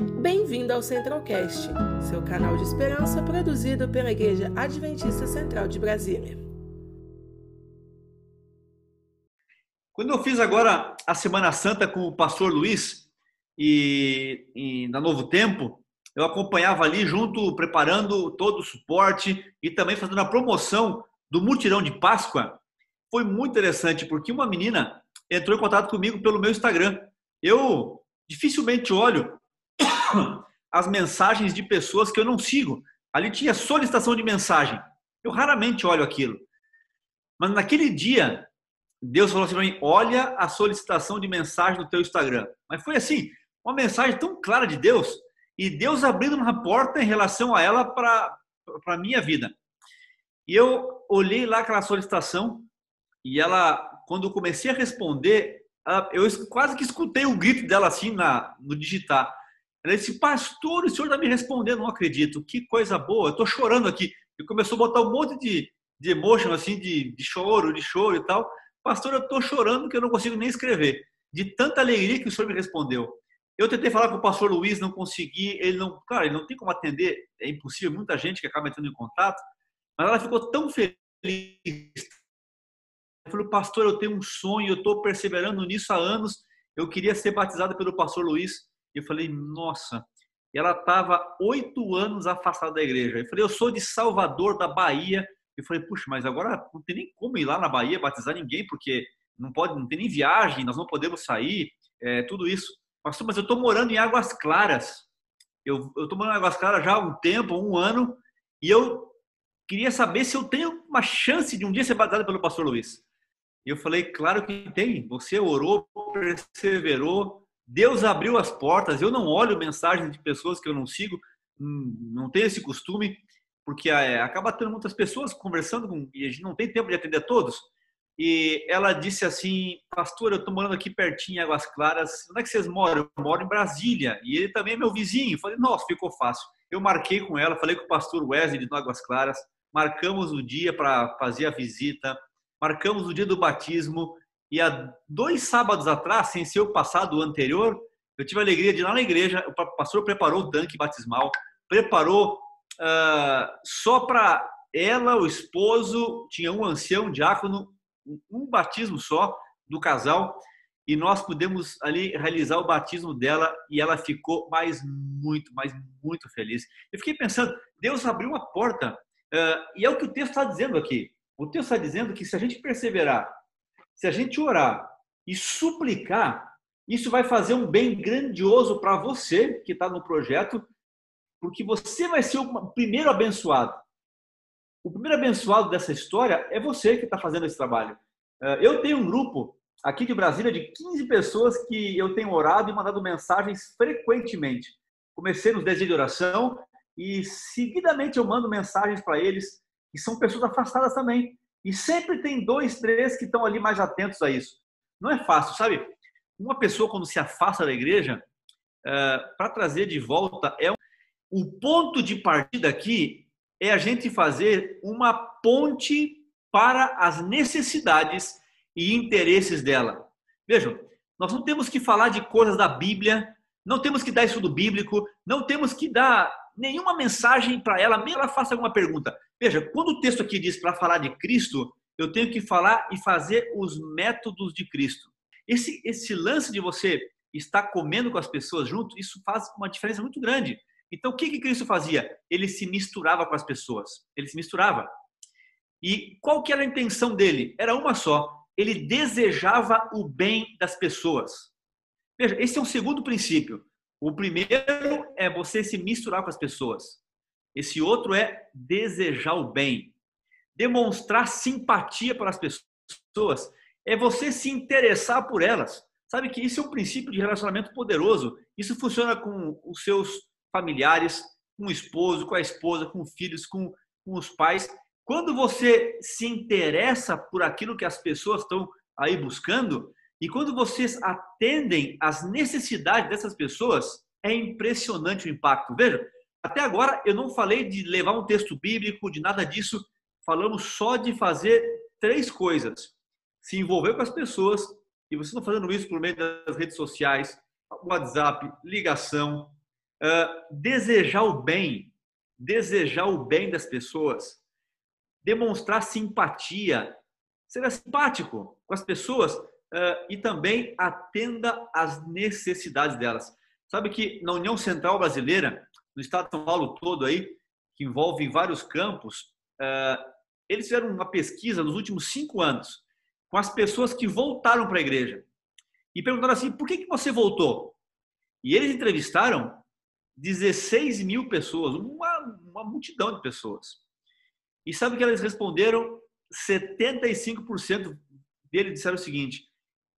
Bem-vindo ao Centralcast, seu canal de esperança produzido pela Igreja Adventista Central de Brasília. Quando eu fiz agora a Semana Santa com o pastor Luiz e, e na Novo Tempo, eu acompanhava ali junto, preparando todo o suporte e também fazendo a promoção do mutirão de Páscoa. Foi muito interessante porque uma menina entrou em contato comigo pelo meu Instagram. Eu dificilmente olho as mensagens de pessoas que eu não sigo. Ali tinha solicitação de mensagem. Eu raramente olho aquilo. Mas naquele dia, Deus falou assim para mim: olha a solicitação de mensagem no teu Instagram. Mas foi assim, uma mensagem tão clara de Deus e Deus abrindo uma porta em relação a ela para a minha vida. E eu olhei lá aquela solicitação e ela, quando eu comecei a responder, eu quase que escutei o grito dela assim na, no digitar. Ela disse, pastor, o senhor está me respondendo, não acredito, que coisa boa, eu estou chorando aqui. E começou a botar um monte de, de emotion, assim, de, de choro, de choro e tal. Pastor, eu estou chorando que eu não consigo nem escrever, de tanta alegria que o senhor me respondeu. Eu tentei falar com o pastor Luiz, não consegui, ele não, claro, ele não tem como atender, é impossível, muita gente que acaba entrando em contato, mas ela ficou tão feliz. Ela falou, pastor, eu tenho um sonho, eu estou perseverando nisso há anos, eu queria ser batizada pelo pastor Luiz. Eu falei, nossa. Ela estava oito anos afastada da igreja. Eu falei, eu sou de Salvador, da Bahia. Eu falei, puxa, mas agora não tem nem como ir lá na Bahia batizar ninguém, porque não pode, não tem nem viagem, nós não podemos sair, é, tudo isso. Pastor, mas eu estou morando em Águas Claras. Eu estou morando em Águas Claras já há um tempo, um ano, e eu queria saber se eu tenho uma chance de um dia ser batizado pelo pastor Luiz. E eu falei, claro que tem. Você orou, perseverou, Deus abriu as portas. Eu não olho mensagens de pessoas que eu não sigo, hum, não tenho esse costume, porque é, acaba tendo muitas pessoas conversando com, e a gente não tem tempo de atender todos. E ela disse assim, pastor, eu estou morando aqui pertinho em Águas Claras. Onde é que vocês moram? Eu moro em Brasília. E ele também é meu vizinho. Eu falei, nossa, ficou fácil. Eu marquei com ela, falei com o pastor Wesley de Águas Claras. Marcamos o dia para fazer a visita. Marcamos o dia do batismo. E há dois sábados atrás, sem ser o passado, anterior, eu tive a alegria de ir lá na igreja, o pastor preparou o tanque batismal, preparou uh, só para ela, o esposo, tinha um ancião, um diácono, um batismo só do casal, e nós pudemos ali realizar o batismo dela e ela ficou mais muito, mais muito feliz. Eu fiquei pensando, Deus abriu uma porta, uh, e é o que o texto está dizendo aqui. O texto está dizendo que se a gente perseverar se a gente orar e suplicar, isso vai fazer um bem grandioso para você que está no projeto, porque você vai ser o primeiro abençoado. O primeiro abençoado dessa história é você que está fazendo esse trabalho. Eh, eu tenho um grupo aqui de Brasília de 15 pessoas que eu tenho orado e mandado mensagens frequentemente. Comecei nos desejos de oração e seguidamente eu mando mensagens para eles, e são pessoas afastadas também. E sempre tem dois, três que estão ali mais atentos a isso. Não é fácil, sabe? Uma pessoa, quando se afasta da igreja, é, para trazer de volta, é um... o ponto de partida aqui é a gente fazer uma ponte para as necessidades e interesses dela. Vejam, nós não temos que falar de coisas da Bíblia, não temos que dar estudo bíblico, não temos que dar nenhuma mensagem para ela, mesmo ela faça alguma pergunta. Veja, quando o texto aqui diz para falar de Cristo, eu tenho que falar e fazer os métodos de Cristo. Esse, esse lance de você estar comendo com as pessoas junto, isso faz uma diferença muito grande. Então, o que, que Cristo fazia? Ele se misturava com as pessoas. Ele se misturava. E qual que era a intenção dele? Era uma só. Ele desejava o bem das pessoas. Veja, esse é um segundo princípio. O primeiro é você se misturar com as pessoas. Esse outro é desejar o bem. Demonstrar simpatia para as pessoas é você se interessar por elas. Sabe que isso é um princípio de relacionamento poderoso. Isso funciona com os seus familiares, com o esposo, com a esposa, com filhos, com, com os pais. Quando você se interessa por aquilo que as pessoas estão aí buscando, e quando vocês atendem às necessidades dessas pessoas, é impressionante o impacto. Veja, até agora eu não falei de levar um texto bíblico, de nada disso. Falamos só de fazer três coisas: se envolver com as pessoas, e vocês estão fazendo isso por meio das redes sociais, WhatsApp, ligação, uh, desejar o bem, desejar o bem das pessoas, demonstrar simpatia, ser simpático com as pessoas uh, e também atenda às necessidades delas. Sabe que na União Central Brasileira, no estado de São Paulo todo aí, que envolve vários campos, uh, eles fizeram uma pesquisa nos últimos cinco anos com as pessoas que voltaram para a igreja e perguntaram assim: por que, que você voltou? E eles entrevistaram 16 mil pessoas, uma, uma multidão de pessoas. E sabe o que eles responderam? 75% deles disseram o seguinte: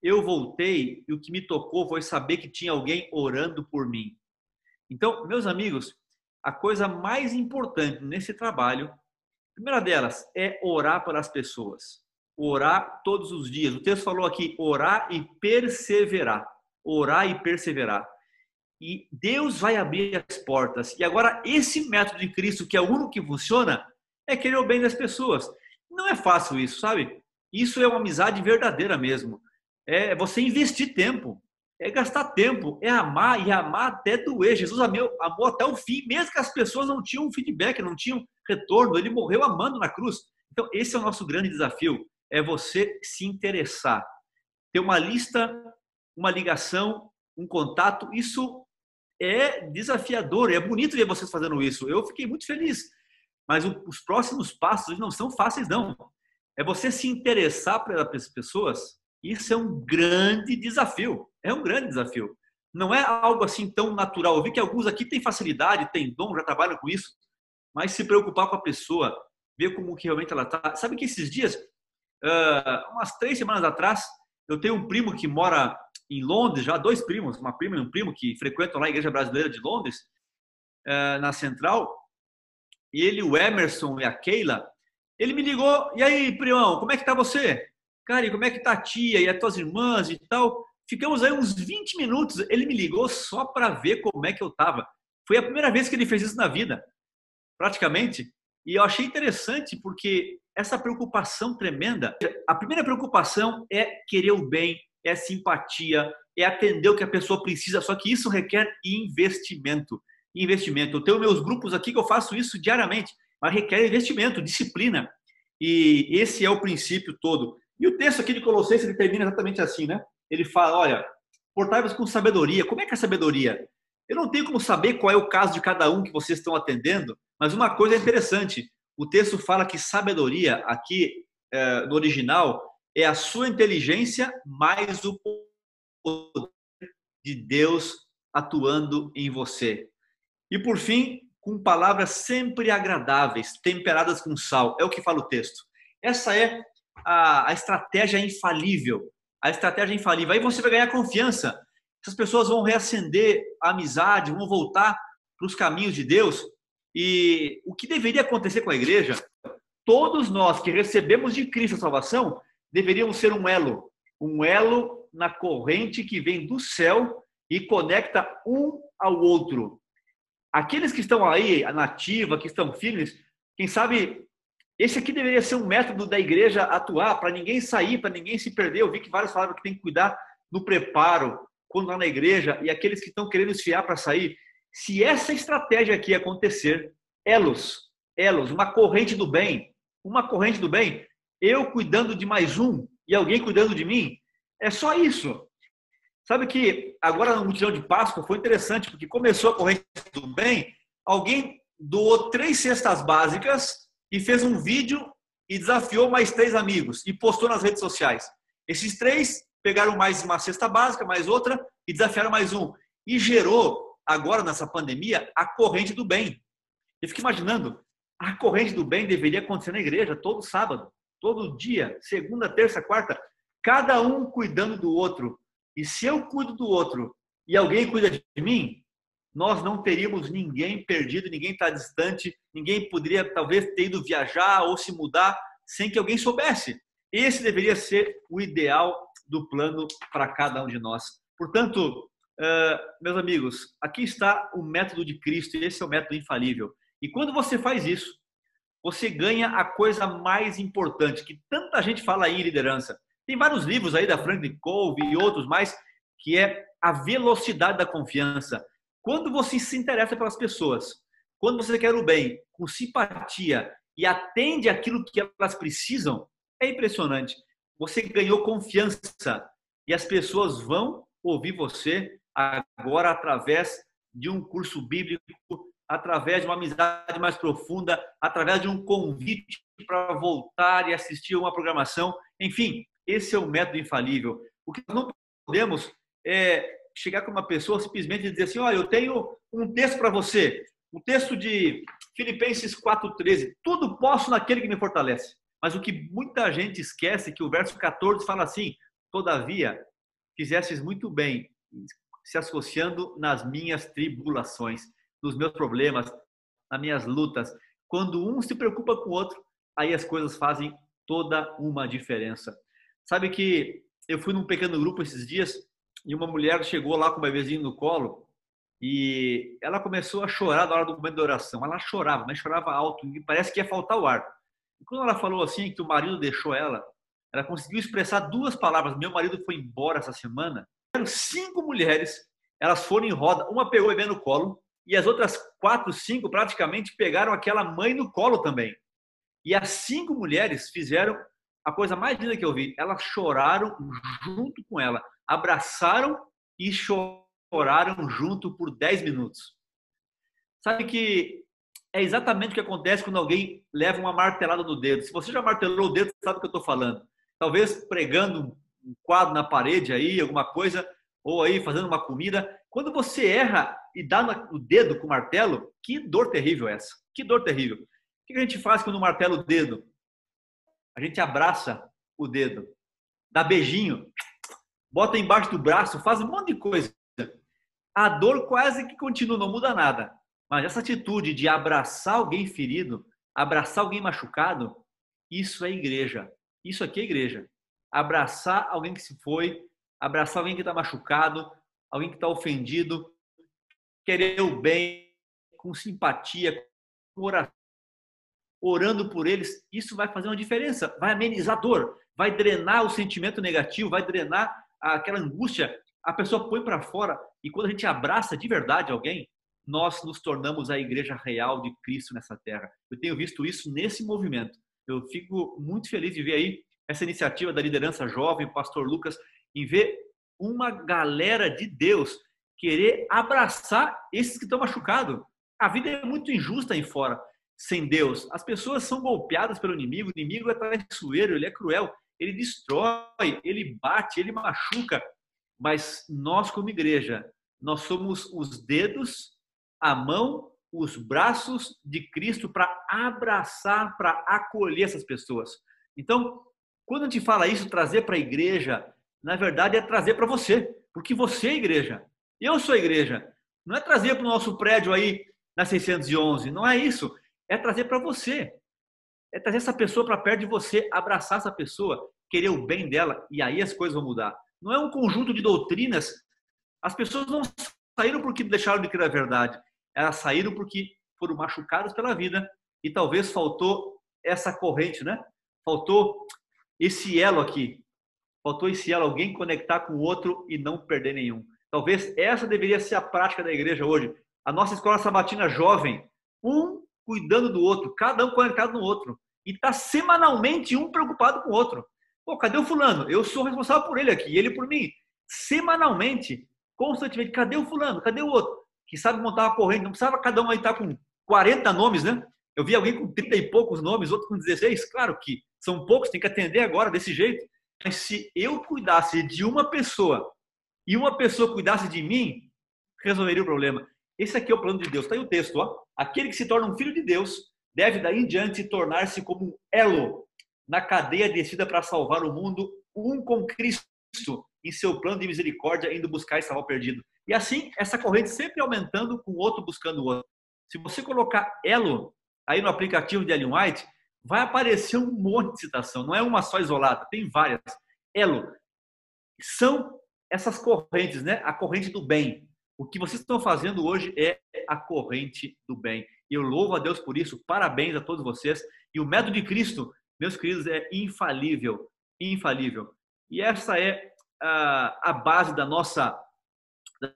eu voltei e o que me tocou foi saber que tinha alguém orando por mim. Então, meus amigos, a coisa mais importante nesse trabalho, a primeira delas é orar pelas pessoas. Orar todos os dias. O texto falou aqui: orar e perseverar. Orar e perseverar e Deus vai abrir as portas. E agora, esse método de Cristo, que é o único que funciona, é querer o bem das pessoas. Não é fácil isso, sabe? Isso é uma amizade verdadeira mesmo. É você investir tempo, é gastar tempo, é amar e amar até doer. Jesus amou, amou até o fim, mesmo que as pessoas não tinham feedback, não tinham retorno, ele morreu amando na cruz. Então, esse é o nosso grande desafio: é você se interessar, ter uma lista, uma ligação, um contato. Isso é desafiador, é bonito ver vocês fazendo isso. Eu fiquei muito feliz. Mas os próximos passos não são fáceis, não. É você se interessar pelas pessoas. Isso é um grande desafio. É um grande desafio. Não é algo assim tão natural. Eu vi que alguns aqui têm facilidade, têm dom, já trabalham com isso. Mas se preocupar com a pessoa, ver como que realmente ela está. Sabe que esses dias, umas três semanas atrás, eu tenho um primo que mora em Londres, já dois primos, uma prima e um primo que frequentam lá a Igreja Brasileira de Londres, eh, na Central, e ele, o Emerson e a Keila, ele me ligou, e aí, primão, como é que tá você? Cara, e como é que tá a tia e as tuas irmãs e tal? Ficamos aí uns 20 minutos, ele me ligou só para ver como é que eu tava. Foi a primeira vez que ele fez isso na vida, praticamente. E eu achei interessante porque essa preocupação tremenda, a primeira preocupação é querer o bem é simpatia, é atender o que a pessoa precisa, só que isso requer investimento. Investimento. Eu tenho meus grupos aqui que eu faço isso diariamente, mas requer investimento, disciplina. E esse é o princípio todo. E o texto aqui de Colossenses ele termina exatamente assim, né? Ele fala: olha, portai-vos com sabedoria. Como é que é sabedoria? Eu não tenho como saber qual é o caso de cada um que vocês estão atendendo, mas uma coisa é interessante: o texto fala que sabedoria, aqui é, no original, é a sua inteligência mais o poder de Deus atuando em você. E por fim, com palavras sempre agradáveis, temperadas com sal. É o que fala o texto. Essa é a, a estratégia infalível. A estratégia infalível. Aí você vai ganhar confiança. Essas pessoas vão reacender a amizade, vão voltar para os caminhos de Deus. E o que deveria acontecer com a igreja? Todos nós que recebemos de Cristo a salvação, deveriam ser um elo, um elo na corrente que vem do céu e conecta um ao outro. Aqueles que estão aí, a nativa, que estão firmes, quem sabe esse aqui deveria ser um método da igreja atuar para ninguém sair, para ninguém se perder. Eu vi que vários falaram que tem que cuidar no preparo, quando lá na igreja, e aqueles que estão querendo esfiar para sair. Se essa estratégia aqui acontecer, elos, elos, uma corrente do bem, uma corrente do bem, eu cuidando de mais um e alguém cuidando de mim. É só isso. Sabe que agora no mutirão de Páscoa foi interessante, porque começou a corrente do bem, alguém doou três cestas básicas e fez um vídeo e desafiou mais três amigos e postou nas redes sociais. Esses três pegaram mais uma cesta básica, mais outra e desafiaram mais um. E gerou, agora nessa pandemia, a corrente do bem. Eu fico imaginando, a corrente do bem deveria acontecer na igreja todo sábado todo dia, segunda, terça, quarta, cada um cuidando do outro. E se eu cuido do outro e alguém cuida de mim, nós não teríamos ninguém perdido, ninguém está distante, ninguém poderia talvez ter ido viajar ou se mudar sem que alguém soubesse. Esse deveria ser o ideal do plano para cada um de nós. Portanto, meus amigos, aqui está o método de Cristo, e esse é o método infalível. E quando você faz isso, você ganha a coisa mais importante, que tanta gente fala aí em liderança. Tem vários livros aí da Franklin Covey e outros mais, que é a velocidade da confiança. Quando você se interessa pelas pessoas, quando você quer o bem, com simpatia e atende aquilo que elas precisam, é impressionante. Você ganhou confiança e as pessoas vão ouvir você agora através de um curso bíblico, através de uma amizade mais profunda, através de um convite para voltar e assistir uma programação. Enfim, esse é o método infalível. O que nós não podemos é chegar com uma pessoa simplesmente e dizer assim: olha, eu tenho um texto para você, um texto de Filipenses 4,13. Tudo posso naquele que me fortalece. Mas o que muita gente esquece é que o verso 14 fala assim: todavia, fizestes muito bem se associando nas minhas tribulações, nos meus problemas, nas minhas lutas. Quando um se preocupa com o outro, aí as coisas fazem toda uma diferença. Sabe que eu fui num pequeno grupo esses dias e uma mulher chegou lá com o bebezinho no colo e ela começou a chorar na hora do momento da oração. Ela chorava, mas chorava alto e parece que ia faltar o ar. E quando ela falou assim que o marido deixou ela, ela conseguiu expressar duas palavras. Meu marido foi embora essa semana. Eram cinco mulheres, elas foram em roda, uma pegou o bebê no colo e as outras quatro, cinco praticamente pegaram aquela mãe no colo também. E as cinco mulheres fizeram a coisa mais linda que eu vi. Elas choraram junto com ela, abraçaram e choraram junto por 10 minutos. Sabe que é exatamente o que acontece quando alguém leva uma martelada no dedo. Se você já martelou o dedo, sabe o que eu estou falando. Talvez pregando um quadro na parede aí, alguma coisa, ou aí fazendo uma comida. Quando você erra e dá no dedo com o martelo, que dor terrível é essa. Que dor terrível. O que a gente faz quando martela o dedo? A gente abraça o dedo, dá beijinho, bota embaixo do braço, faz um monte de coisa. A dor quase que continua, não muda nada. Mas essa atitude de abraçar alguém ferido, abraçar alguém machucado, isso é igreja. Isso aqui é igreja. Abraçar alguém que se foi, abraçar alguém que está machucado, alguém que está ofendido, querer o bem, com simpatia, com oração orando por eles, isso vai fazer uma diferença, vai amenizar a dor, vai drenar o sentimento negativo, vai drenar aquela angústia. A pessoa põe para fora e quando a gente abraça de verdade alguém, nós nos tornamos a igreja real de Cristo nessa terra. Eu tenho visto isso nesse movimento. Eu fico muito feliz de ver aí essa iniciativa da liderança jovem, pastor Lucas, em ver uma galera de Deus querer abraçar esses que estão machucados. A vida é muito injusta aí fora sem Deus. As pessoas são golpeadas pelo inimigo, o inimigo é traiçoeiro, ele é cruel, ele destrói, ele bate, ele machuca. Mas nós, como igreja, nós somos os dedos, a mão, os braços de Cristo para abraçar, para acolher essas pessoas. Então, quando a gente fala isso, trazer para a igreja, na verdade é trazer para você, porque você é igreja. Eu sou igreja. Não é trazer para o nosso prédio aí na 611, não é isso é trazer para você. É trazer essa pessoa para perto de você, abraçar essa pessoa, querer o bem dela e aí as coisas vão mudar. Não é um conjunto de doutrinas. As pessoas não saíram porque deixaram de crer a verdade. Elas saíram porque foram machucadas pela vida e talvez faltou essa corrente, né? Faltou esse elo aqui. Faltou esse elo, alguém conectar com o outro e não perder nenhum. Talvez essa deveria ser a prática da igreja hoje. A nossa escola sabatina jovem, um cuidando do outro, cada um conectado no outro. E está semanalmente um preocupado com o outro. Pô, cadê o fulano? Eu sou responsável por ele aqui, ele por mim. Semanalmente, constantemente, cadê o fulano? Cadê o outro? Que sabe montar uma corrente, não precisava cada um aí estar com 40 nomes, né? Eu vi alguém com 30 e poucos nomes, outro com 16. Claro que são poucos, tem que atender agora desse jeito. Mas se eu cuidasse de uma pessoa e uma pessoa cuidasse de mim, resolveria o problema. Esse aqui é o plano de Deus. Está aí o texto, ó. Aquele que se torna um filho de Deus deve daí em diante tornar-se como um elo na cadeia descida para salvar o mundo, um com Cristo em seu plano de misericórdia, indo buscar e salvar o perdido. E assim, essa corrente sempre aumentando, com o outro buscando o outro. Se você colocar elo aí no aplicativo de Ellen White, vai aparecer um monte de citação, não é uma só isolada, tem várias. Elo são essas correntes, né? A corrente do bem, o que vocês estão fazendo hoje é a corrente do bem. Eu louvo a Deus por isso. Parabéns a todos vocês. E o método de Cristo, meus queridos, é infalível. Infalível. E essa é a, a base da nossa,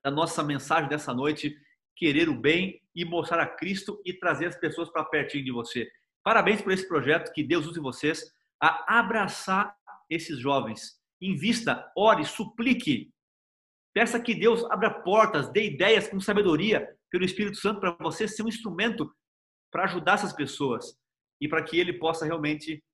da nossa mensagem dessa noite. querer o bem e mostrar a Cristo e trazer as pessoas para pertinho de você. Parabéns por esse projeto, que Deus use vocês a abraçar esses jovens. Invista, ore, suplique. Peça que Deus abra portas, dê ideias com sabedoria pelo Espírito Santo para você ser um instrumento para ajudar essas pessoas e para que ele possa realmente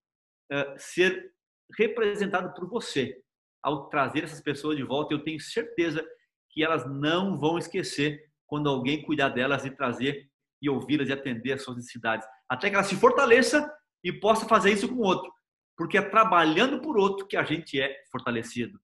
uh, ser representado por você ao trazer essas pessoas de volta. Eu tenho certeza que elas não vão esquecer quando alguém cuidar delas e trazer e ouvi-las e atender às suas necessidades, até que ela se fortaleça e possa fazer isso com outro, porque é trabalhando por outro que a gente é fortalecido.